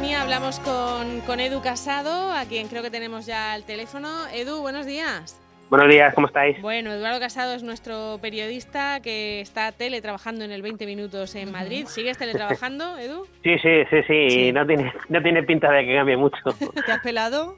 línea hablamos con, con Edu Casado, a quien creo que tenemos ya al teléfono. Edu, buenos días. Buenos días, ¿cómo estáis? Bueno, Eduardo Casado es nuestro periodista que está teletrabajando en el 20 Minutos en Madrid. ¿Sigues teletrabajando, Edu? Sí, sí, sí, sí, No, tiene, no tiene pinta de que cambie mucho. ¿Te has pelado?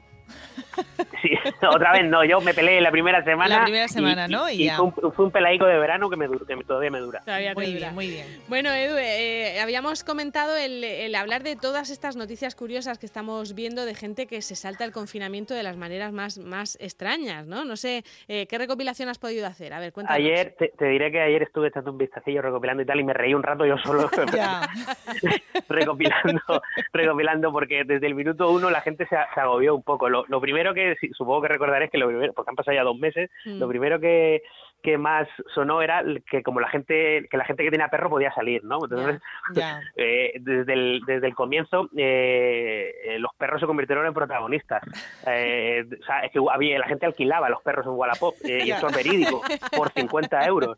Sí, otra vez no, yo me peleé la primera semana. La primera semana, ¿no? Y, fue, un, pelaico de verano que, me, que todavía me dura. muy bien, muy bien. Bueno, Edu, eh, habíamos comentado el, hablar de todas estas noticias curiosas que estamos viendo de gente que se salta el confinamiento de las maneras más, más extrañas, ¿no? No sé, eh, ¿qué recopilación has podido hacer? A ver, cuéntanos. Ayer, te, diré que ayer estuve echando un vistacillo recopilando y tal y me reí un rato yo solo recopilando, recopilando porque desde el minuto uno la gente se, agobió un poco. Lo, lo primero que supongo que recordaréis que lo primero, porque han pasado ya dos meses, lo mm. primero que, que más sonó era que como la gente que la gente que tenía perro podía salir, ¿no? Entonces, eh, desde, el, desde el comienzo eh, eh, los perros se convirtieron en protagonistas. o sea, es que había, la gente alquilaba los perros en Wallapop y esto es verídico por 50 euros.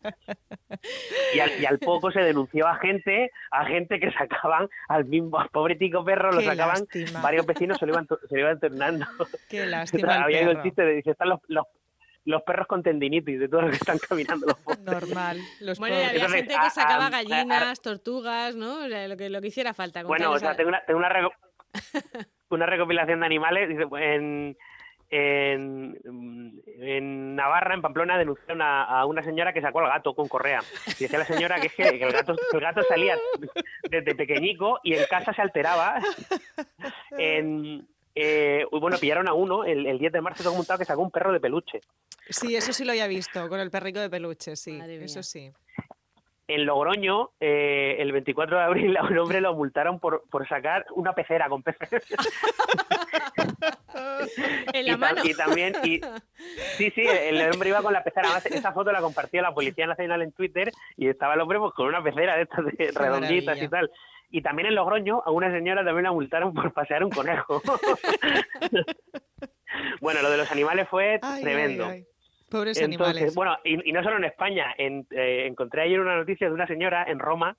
Y al, y al, poco se denunció a gente a gente que sacaban al mismo pobre tico perro lo sacaban varios vecinos se lo iban se lo iban turnando. Qué lástima. había ido el chiste de dice están los, los los perros con tendinitis de todos los que están caminando los Normal. bueno, y había gente que sacaba gallinas, tortugas, ¿no? lo que, lo que hiciera falta. Bueno, o sea, tengo una, tengo una, una recopilación de animales. Dice, en, en, en, Navarra, en Pamplona, denunciaron a, una señora que sacó al gato con correa. Y decía la señora que, es que, el, gato, el gato salía desde pequeñico y en casa se alteraba. En, eh, bueno, pillaron a uno el, el 10 de marzo, tengo montado que sacó un perro de peluche. Sí, eso sí lo había visto, con el perrico de peluche, sí, eso sí. En Logroño, eh, el 24 de abril, a un hombre lo multaron por, por sacar una pecera con peces. en la y, mano. Y también, y, sí, sí, el hombre iba con la pecera. Además, esa foto la compartió la Policía Nacional en Twitter y estaba el hombre pues, con una pecera de estas de redonditas y tal. Y también en Logroño a una señora también la multaron por pasear un conejo. bueno, lo de los animales fue tremendo. Pobres animales. Bueno, y, no solo en España. Eh, encontré ayer una noticia de una señora en Roma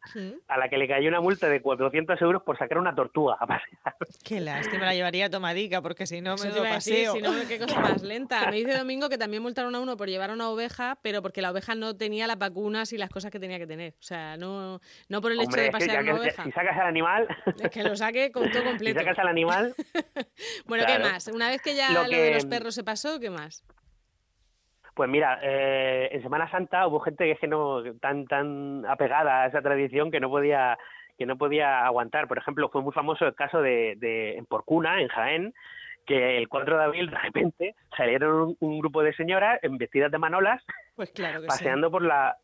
a la que le cayó una multa de 400 euros por sacar una tortuga a pasear. Qué lástima, la llevaría tomadica porque si no me lo paseo. si no, qué cosa más lenta. Me dice Domingo que también multaron a uno por llevar una oveja, pero porque la oveja no tenía las vacunas y las cosas que tenía que tener. O sea, no, no por el hecho de pasear una oveja. Si sacas al animal... Es que lo saque con todo completo. Si sacas al animal... bueno, ¿qué más? Una vez que ya lo, lo de los perros se pasó, ¿qué más? Pues mira, eh, en Semana Santa hubo gente que es que no tan tan apegada a esa tradición que no podía que no podía aguantar. Por ejemplo, fue muy famoso el caso de, de en Porcuna, en Jaén, que el 4 de abril de repente salieron un, grupo de señoras en vestidas de manolas, pues claro paseando por la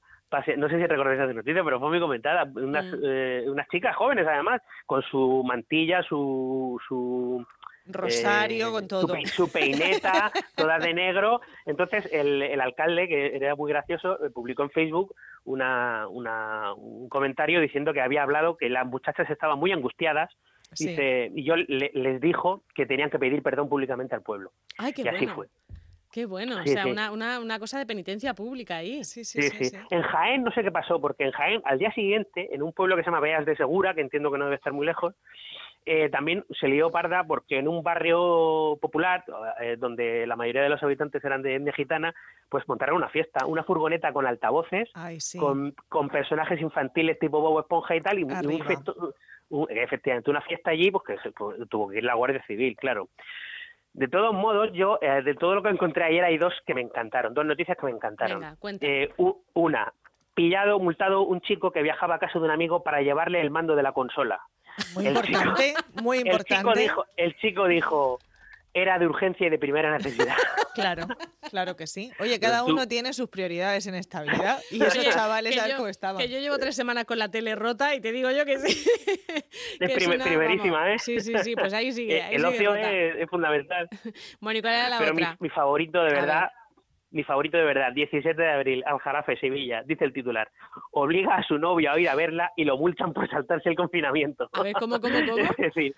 no sé si recordáis esa noticia, pero fue muy comentada, unas, mm. eh, unas chicas jóvenes además, con su mantilla, su, su Rosario eh, con todo. Su, peineta, toda de negro. Entonces el, el, alcalde, que era muy gracioso, eh, publicó en Facebook una, una, un comentario diciendo que había hablado que las muchachas estaban muy angustiadas Dice, y yo les dijo que tenían que pedir perdón públicamente al pueblo. Ay, qué y así fue. Qué bueno, o sea, Una, una, una, cosa de penitencia pública ahí. Sí sí, sí En Jaén no sé qué pasó, porque en Jaén, al día siguiente, en un pueblo que se llama Veas de Segura, que entiendo que no debe estar muy lejos, eh, también se lió parda porque en un barrio popular, eh, donde la mayoría de los habitantes eran de etnia gitana, pues montaron una fiesta, una furgoneta con altavoces, con, con, personajes infantiles tipo Bobo Esponja y tal, y, un, efectivamente una fiesta allí, pues que tuvo que ir la Guardia Civil, claro. De todos modos, yo, eh, de todo lo que encontré ayer, hay dos que me encantaron, dos noticias que me encantaron. una, pillado, multado un chico que viajaba a casa de un amigo para llevarle el mando de la consola. Muy importante, muy importante. El chico, dijo, el chico dijo, era de urgencia y de primera necesidad. Claro, claro que sí. Oye, cada uno tiene sus prioridades en esta vida y esos chavales, ¿sabes cómo estaban? Que yo llevo tres semanas con la tele rota y te digo yo que sí. es, primerísima, ¿eh? Sí, sí, sí, pues ahí sigue. Eh, el ocio es, fundamental. Bueno, ¿y cuál era la Pero otra? Mi, mi favorito, de verdad, mi favorito de verdad, 17 de abril, Aljarafe, Sevilla, dice el titular. Obliga a su novio a ir a verla y lo mulchan por saltarse el confinamiento. A ver, ¿cómo, cómo, cómo? es decir,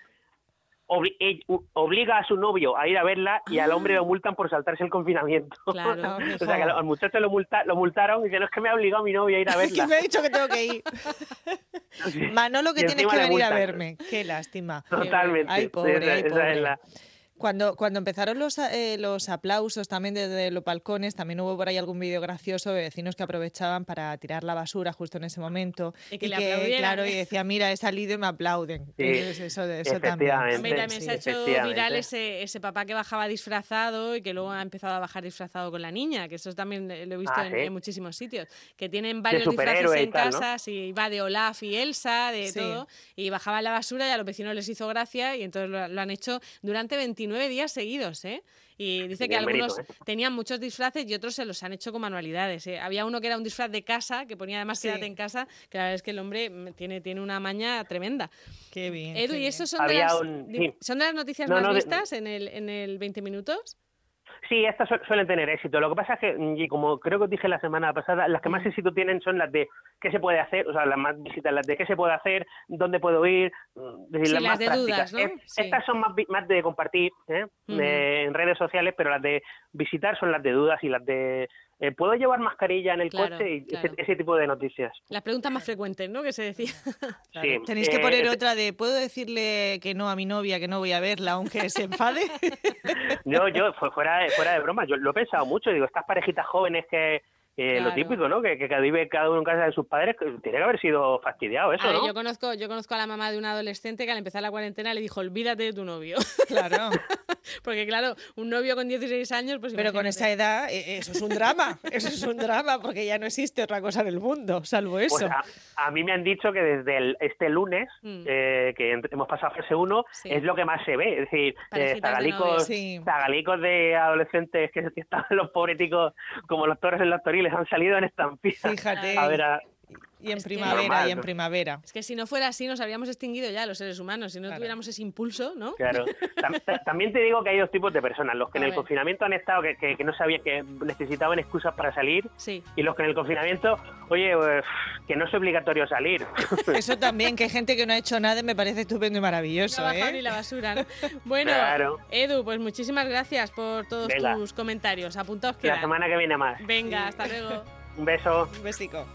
obliga a su novio a ir a verla y al hombre lo multan por saltarse el confinamiento. Claro. o sea, que al muchacho lo, lo multaron y dice, no es que me ha obligado mi novio a ir a verla. que me ha dicho que tengo que ir. Manolo, que tienes que venir a verme. Qué lástima. Totalmente. Ay, pobre, ay, pobre. Cuando, cuando empezaron los, eh, los aplausos también desde los balcones, también hubo por ahí algún vídeo gracioso de vecinos que aprovechaban para tirar la basura justo en ese momento. Y que, claro, y decía, mira, he salido y me aplauden. Sí, eso, eso también. también se ha hecho viral ese, ese papá que bajaba disfrazado y que luego ha empezado a bajar disfrazado con la niña, que eso también lo he visto ah, en, muchísimos sitios. Que tienen varios disfraces en casa, y va de Olaf y Elsa, de todo, y bajaba la basura y a los vecinos les hizo gracia y entonces lo, lo han hecho durante 29 días seguidos, ¿eh? Y dice que algunos ¿eh? tenían muchos disfraces y otros se los han hecho con manualidades. ¿eh? Había uno que era un disfraz de casa, que ponía además quédate en casa, que la verdad es que el hombre tiene, tiene una maña tremenda. Qué bien. Edu, ¿y eso son, de las, son de las noticias más vistas en, el, en el 20 minutos? Sí, estas suelen tener éxito. Lo que pasa es que, y como creo que os dije la semana pasada, las que más éxito tienen son las de qué se puede hacer, o sea, las más visitas, las de qué se puede hacer, dónde puedo ir, decir, las, más de Dudas, ¿no? Estas son más, más de compartir ¿eh? en redes sociales, pero las de visitar son las de dudas y las de eh, ¿puedo llevar mascarilla en el coche? Y ese, tipo de noticias. Las preguntas más frecuentes, ¿no? Que se decía. Sí, Tenéis que poner eh, otra de, ¿puedo decirle que no a mi novia, que no voy a verla, aunque se enfade? no, yo, fuera de, fuera de broma, yo lo he pensado mucho. Digo, estas parejitas jóvenes que lo típico, ¿no? Que, que, vive cada uno en casa de sus padres, tiene que haber sido fastidiado eso, ¿no? Yo conozco, yo conozco a la mamá de un adolescente que al empezar la cuarentena le dijo, olvídate de tu novio. Claro. Porque claro, un novio con 16 años, pues Pero con esa edad, e, eso es un drama, eso es un drama, porque ya no existe otra cosa en el mundo, salvo pues eso. a, mí me han dicho que desde este lunes, mm. eh, que hemos pasado a fase 1, es lo que más se ve, es decir, eh, zagalicos, de, adolescentes que, estaban los pobreticos como los torres en los toriles han salido en estampida. Fíjate. A ver a, y en primavera, y en primavera. Es que si no fuera así, nos habríamos extinguido ya los seres humanos, si no tuviéramos ese impulso, ¿no? Claro. También te digo que hay dos tipos de personas, los que en el confinamiento han estado, que, que, no sabían que necesitaban excusas para salir, y los que en el confinamiento, oye, pues, que no es obligatorio salir. Eso también, que hay gente que no ha hecho nada, me parece estupendo y maravilloso. No ¿eh? ni la basura. Bueno, Edu, pues muchísimas gracias por todos tus comentarios. Apuntaos que La semana que viene más. Venga, hasta luego. Un beso. Un besico.